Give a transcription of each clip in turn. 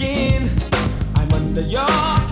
really turns me on.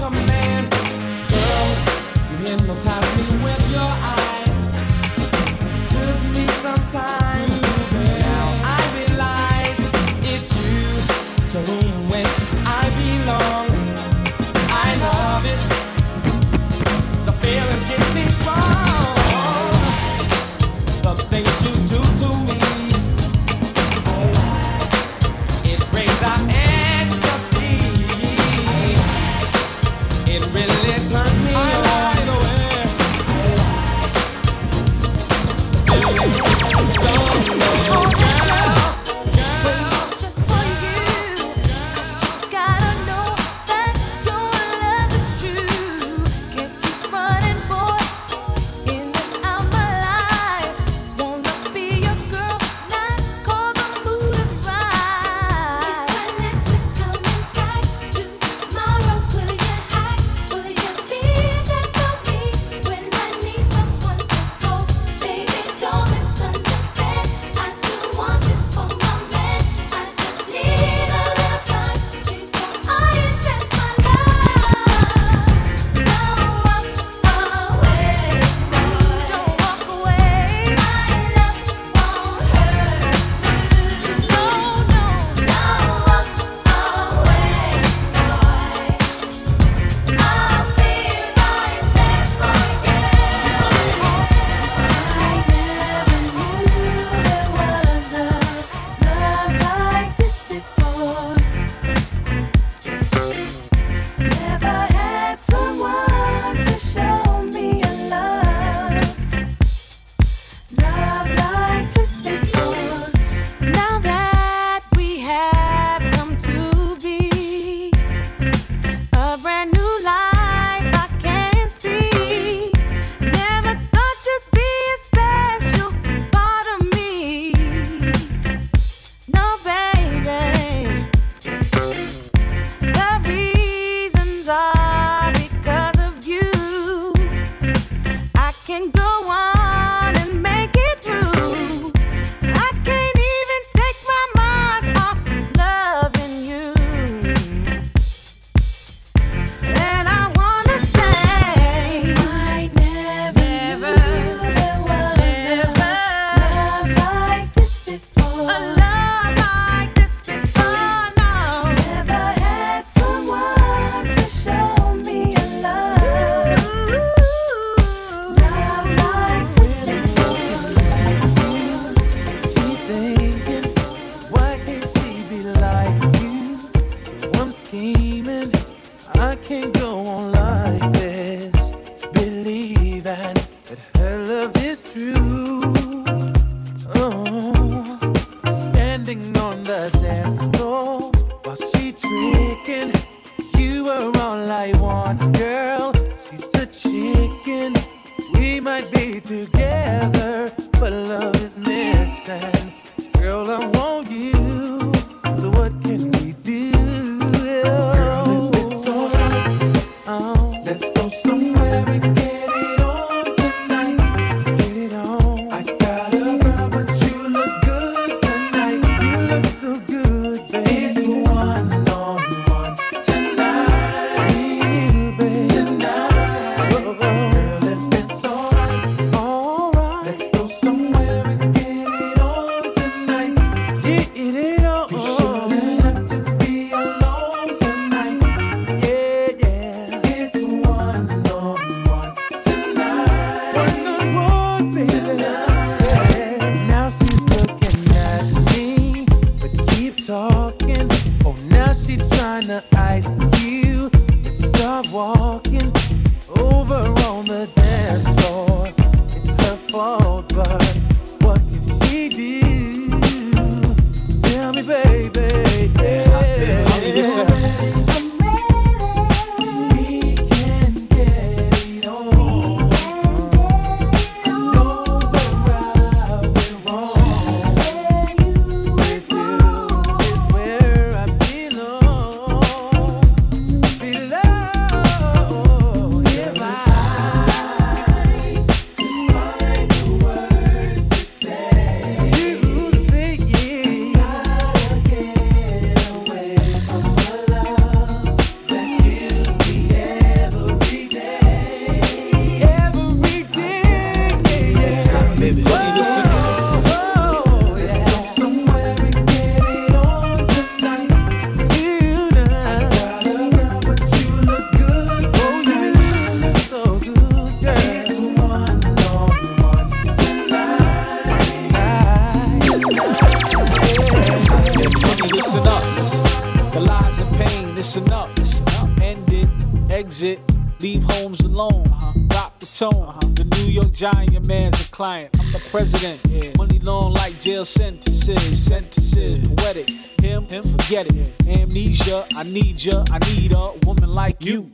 client, I'm the president. Yeah. Money long like jail sentences, sentences, poetic. Him, him, forget it. Amnesia, I need ya, I need a woman like you.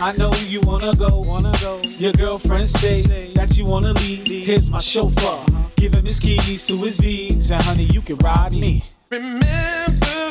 I know you wanna go, wanna go. Your girlfriend say that you wanna leave. Here's my chauffeur, give him his keys to his V's, and honey, you can ride me. Remember.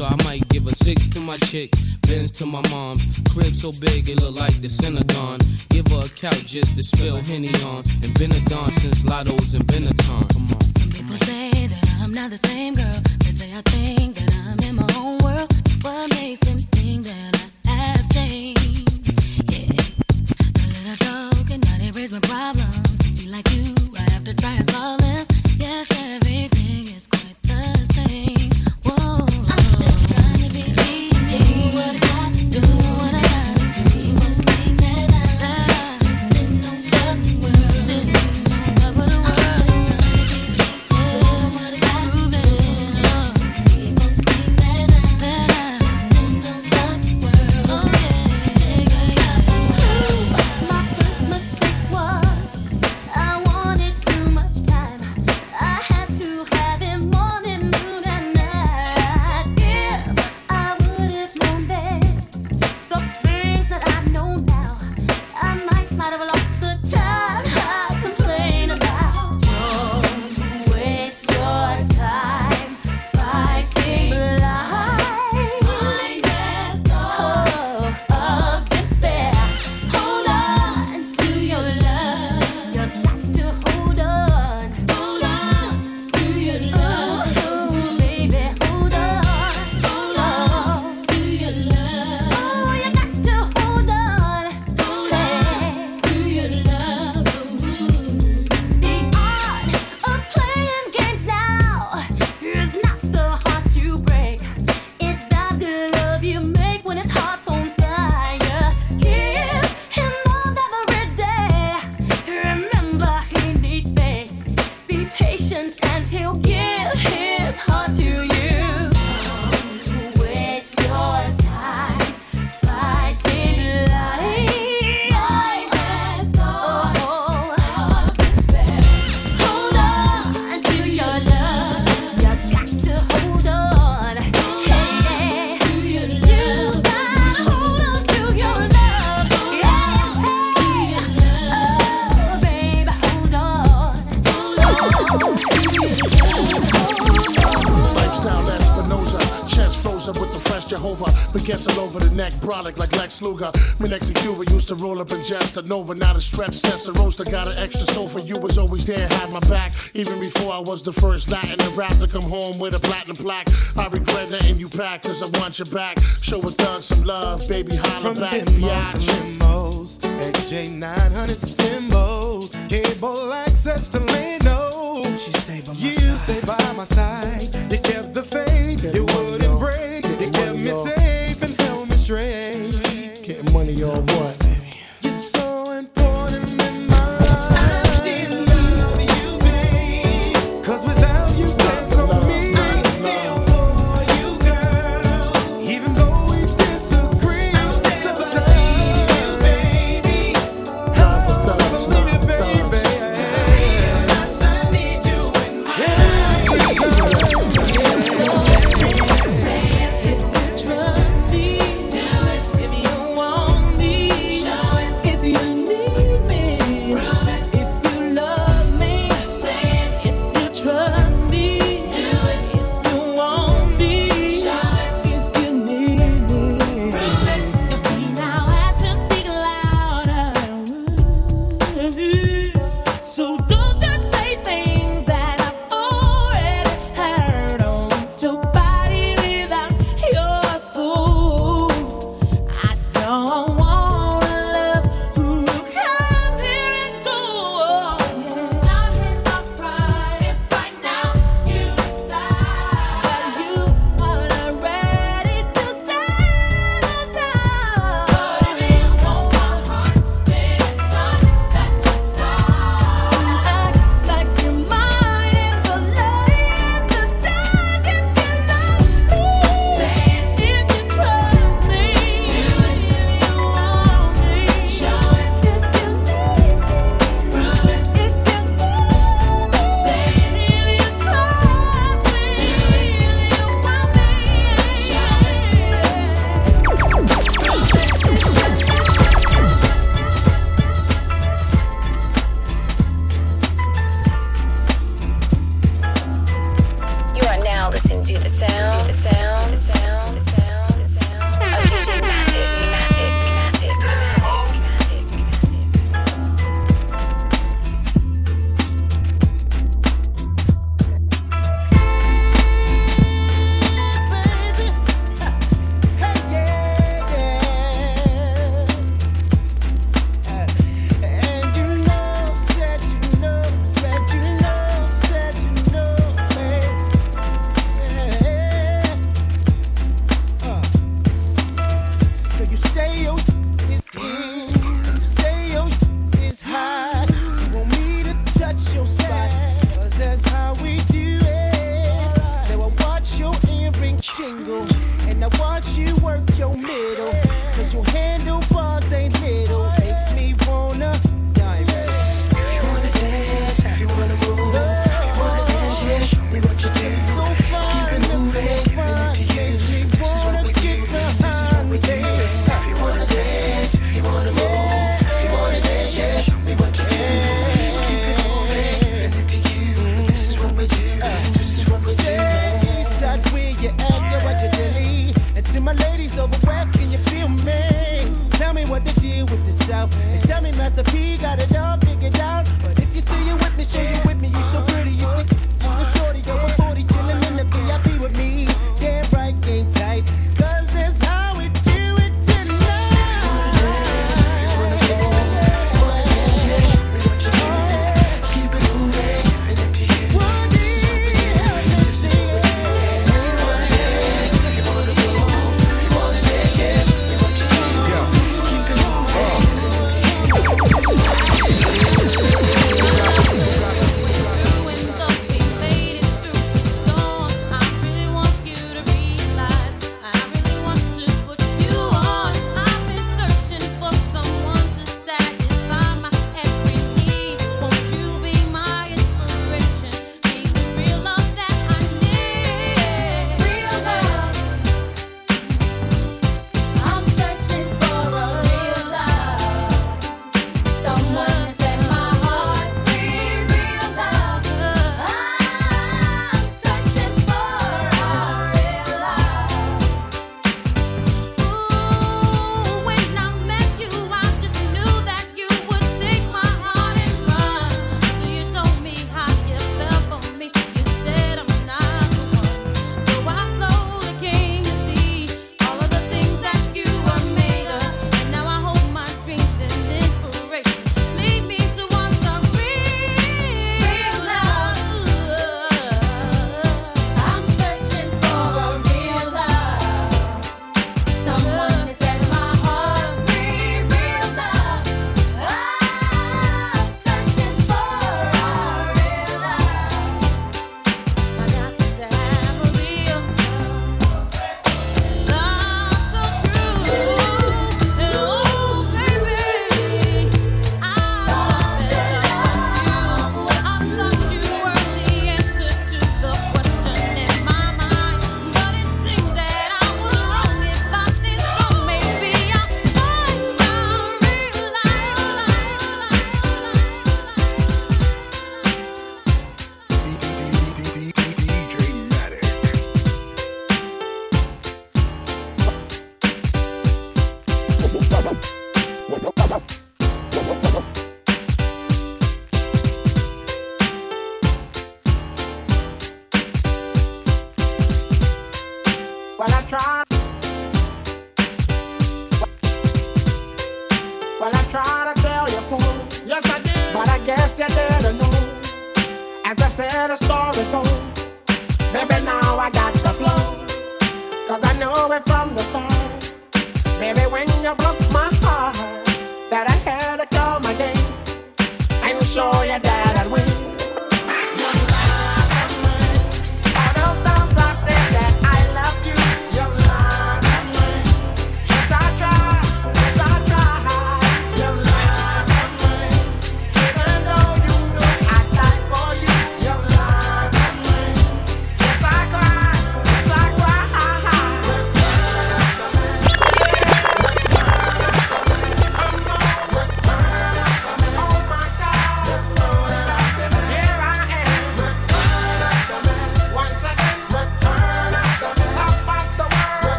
So I might give a six to my chick, Benz to my mom. Crib so big it look like the Synagogue. Give her a couch just to spill Henny on. And been a dawn since Lotto's and Benetton. Come on. Some people say that I'm not the same girl. They say I think that I'm in my own world. What makes them think that I have changed? Yeah. A little joke and not erase my problems. Be like you, I have to try and solve them. Yes, everything is quite the same. Whoa. With the fresh Jehovah. Baguettes all over the neck, brolic like Lex Luger. Me next in Cuba used to roll up and just a Nova, not a stretch test. The roaster got an extra soul for you, was always there, had my back. Even before I was the first Latin to rap to come home with a platinum plaque. I regret letting you back, cause I want you back. Show a thug some love, baby, holla From back, demos to biatch. limos, XJ900s to Timbos, cable access to Leno. She stayed by my you side. stayed by my side. You kept the faith, you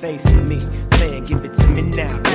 facing me, saying, "Give it to me now,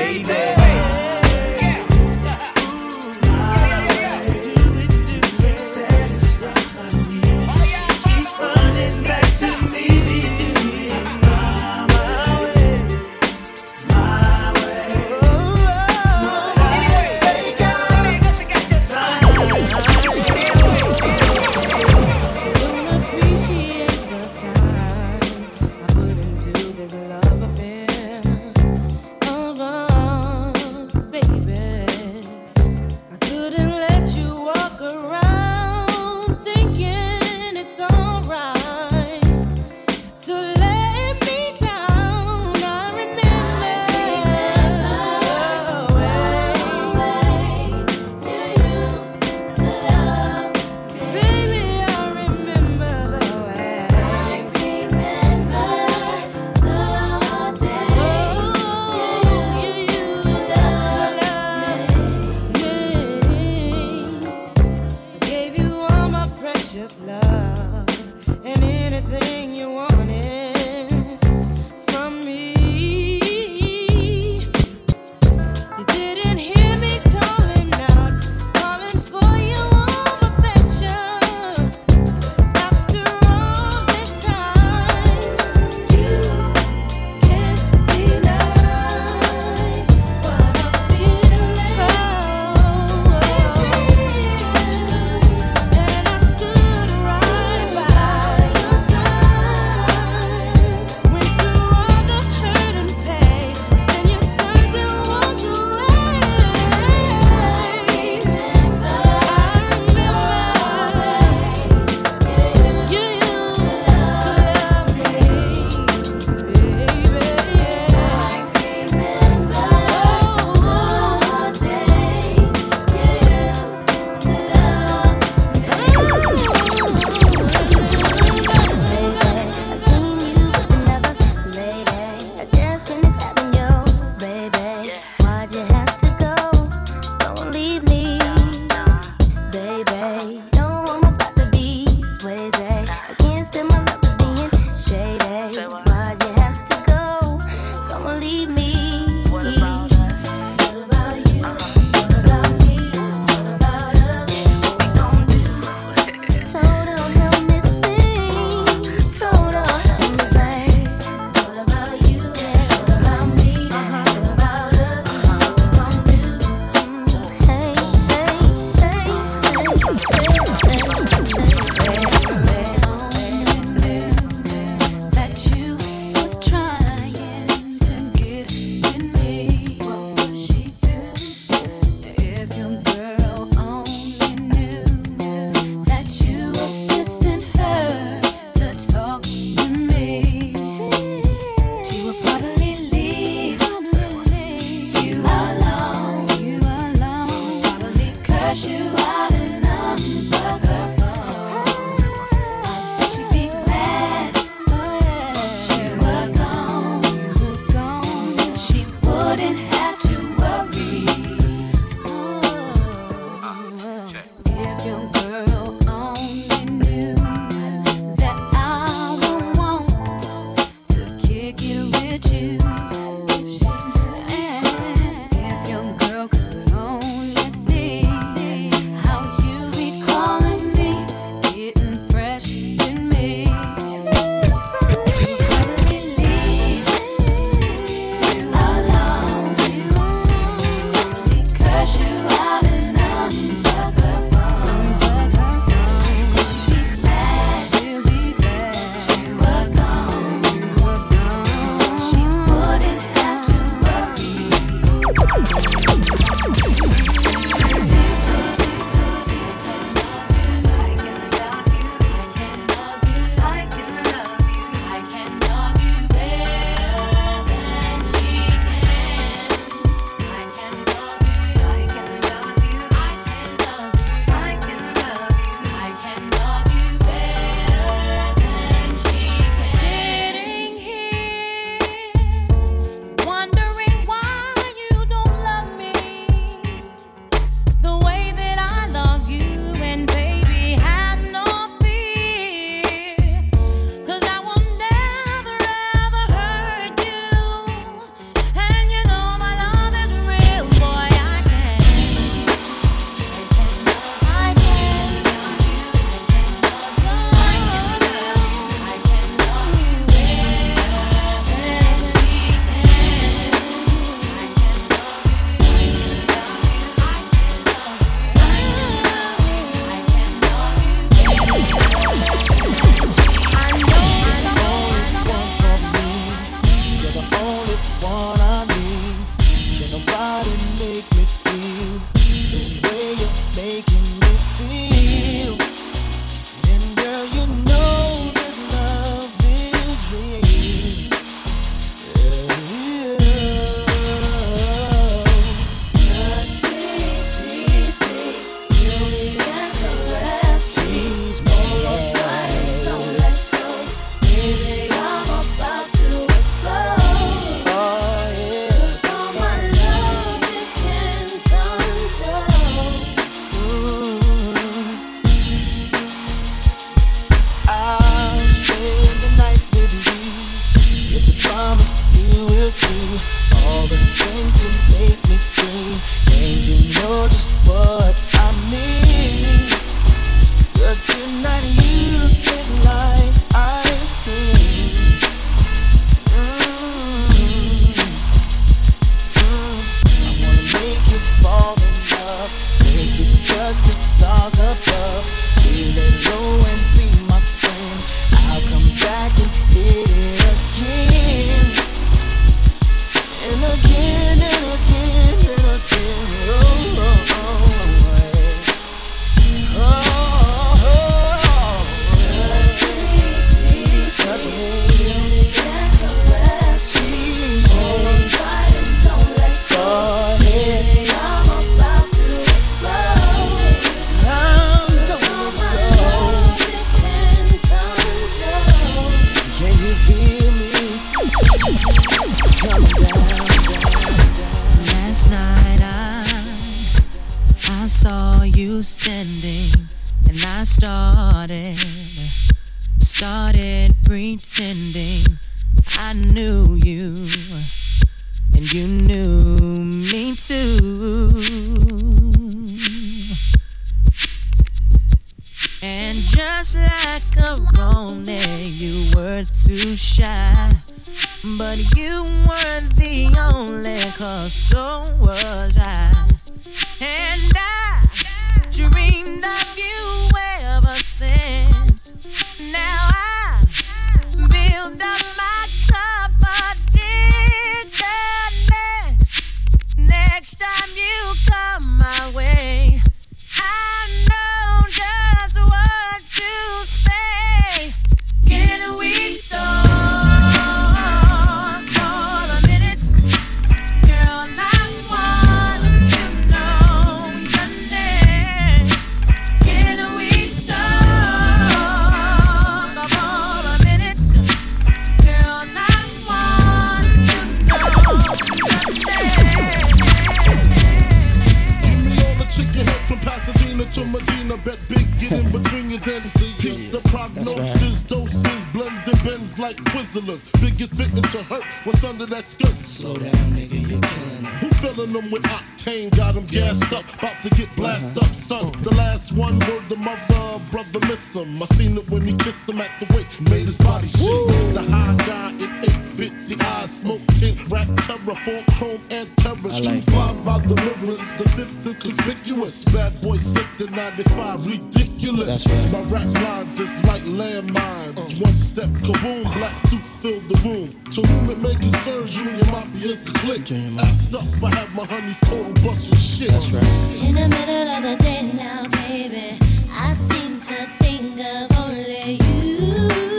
Last night I, I saw you standing and I started, started pretending I knew you and you knew me too. And just like a Rone, you were too shy. But you weren't the only cause, so was I. And I dreamed of you ever since. Now I build up my confidence. Next time. Get in between your then the prognosis, doses, blends and bends like Twizzlers. Biggest victim to hurt, what's under that skirt? Slow down, nigga, you're killing them. Who filling them with octane? Got them gassed up, about to get blasted uh-huh. up, son. The last one, word the mother, brother, miss him. I seen it when he kissed him at the wake, made his body shake. The high guy it eight 50 eyes, smoke tint, rap terror, four chrome and terror. Street five by the rivers, the fifth is conspicuous. Bad boy slipped in 95, ridiculous. That's right. My rap lines is like landmines. Uh. One step kaboom, black suits fill the room. To whom it may concern, Junior Mafia's the click. Act up, I have my honeys total bustin' shit. That's right. In the middle of the day now, baby, I seem to think of only you.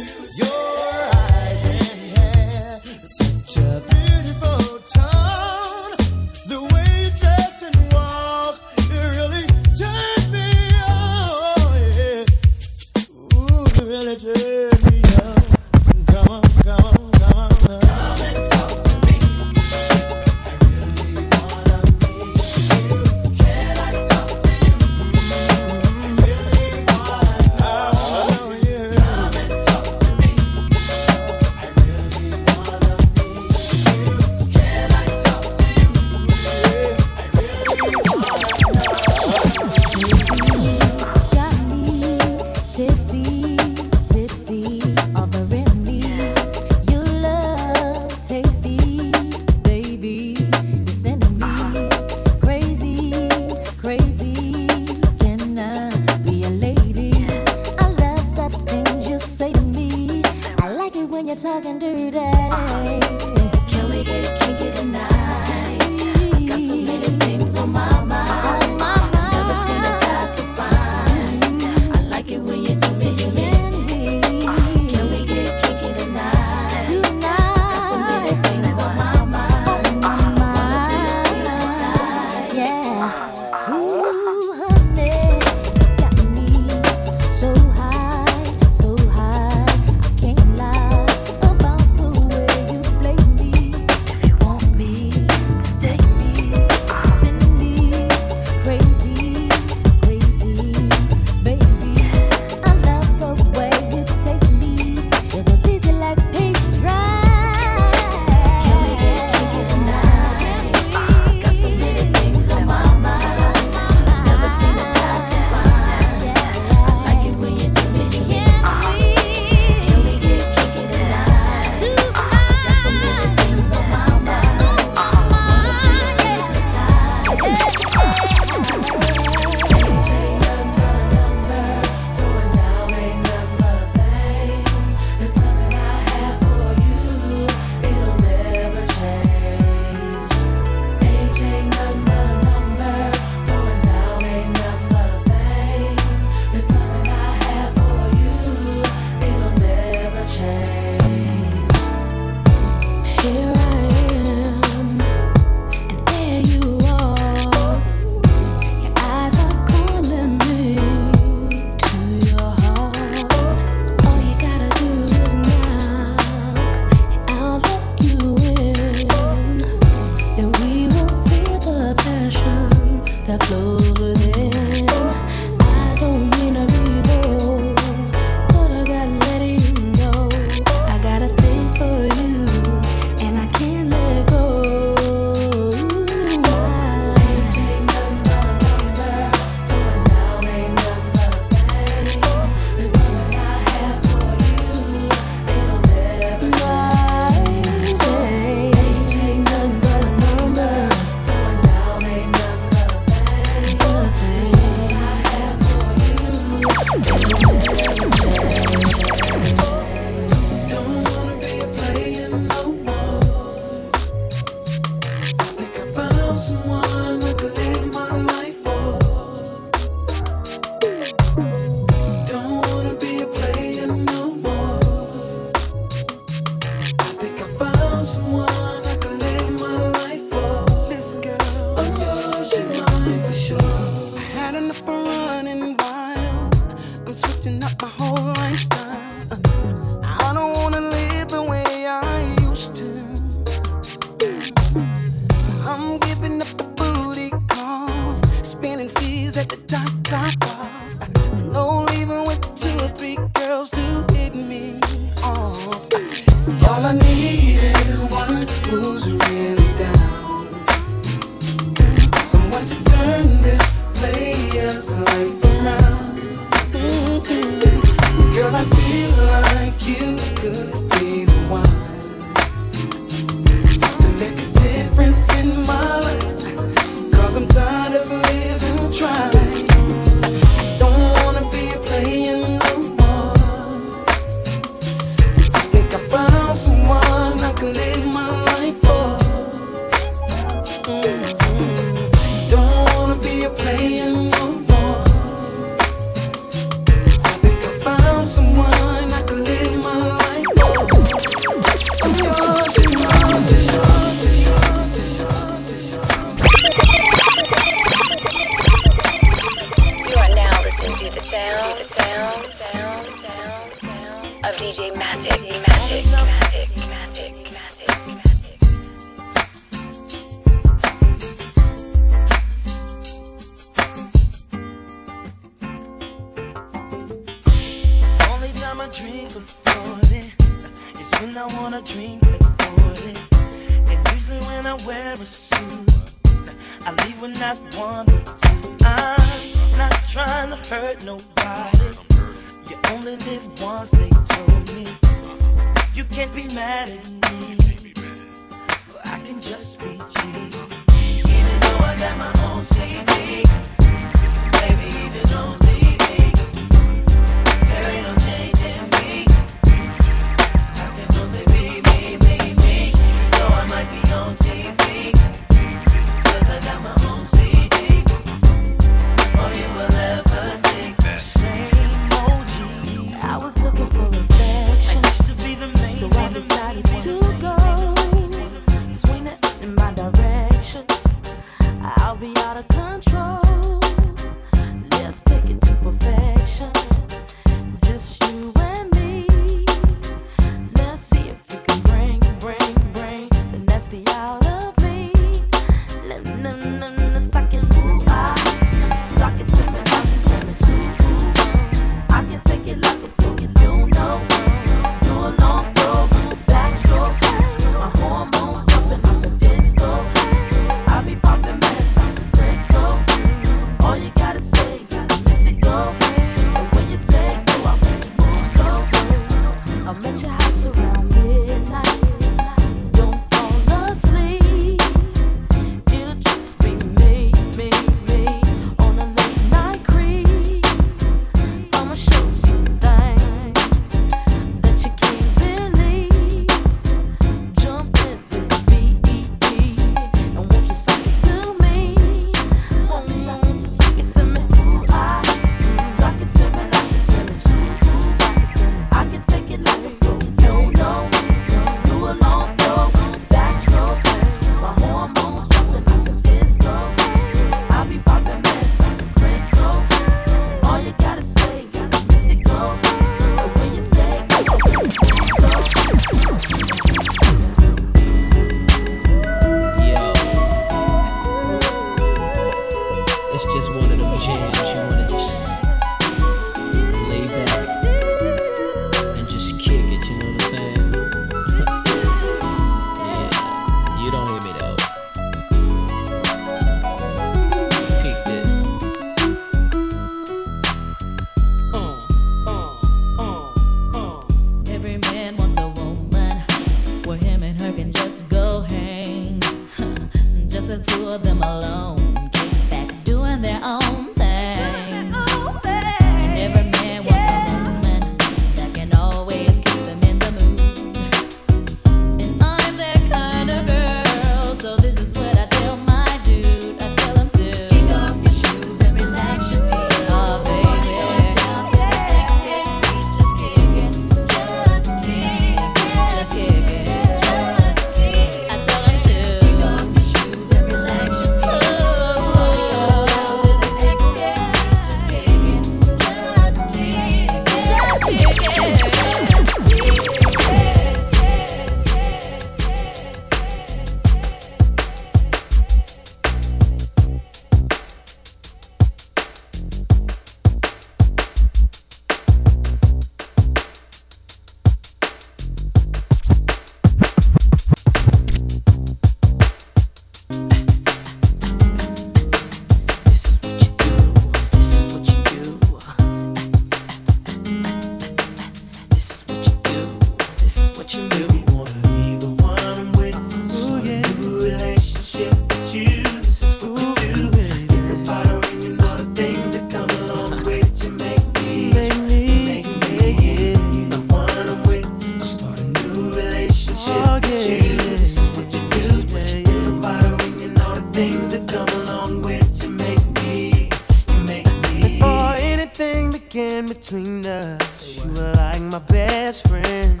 Between us. You were like my best friend.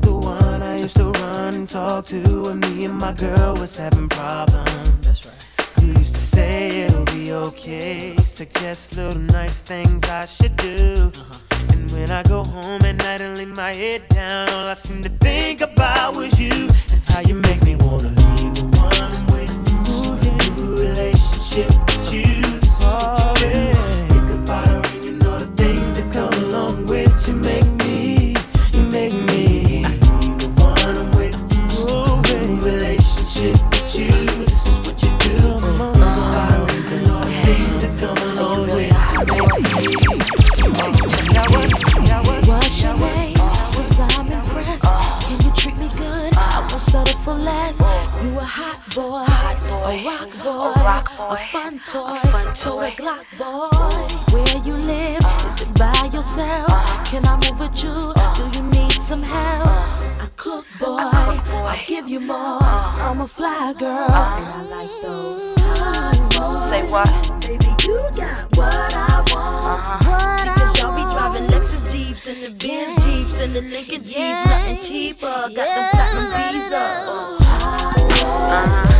The one I used to run and talk to when me and my girl was having problems. That's right. You used to say it'll be okay. Suggest little nice things I should do. Uh-huh. And when I go home at night and lay my head down, all I seem to think about was you and how you make me wanna leave the one with you. New relationship with you. Oh, yeah. boy, a, rock boy, a fun toy, a fun toy, toy, Glock boy. Where you live? Uh, Is it by yourself? Uh, Can I move with you? Uh, Do you need some help? I cook boy, I give you more. Uh-huh. I'm a fly girl, and I like those mm-hmm. boys. Say what? Baby, you got what I want. Uh-huh. See, cause y'all be driving Lexus Jeeps and the Benz Jeeps and the Lincoln Jeeps, nothing cheaper. Got yeah, them platinum visa. Uh-huh.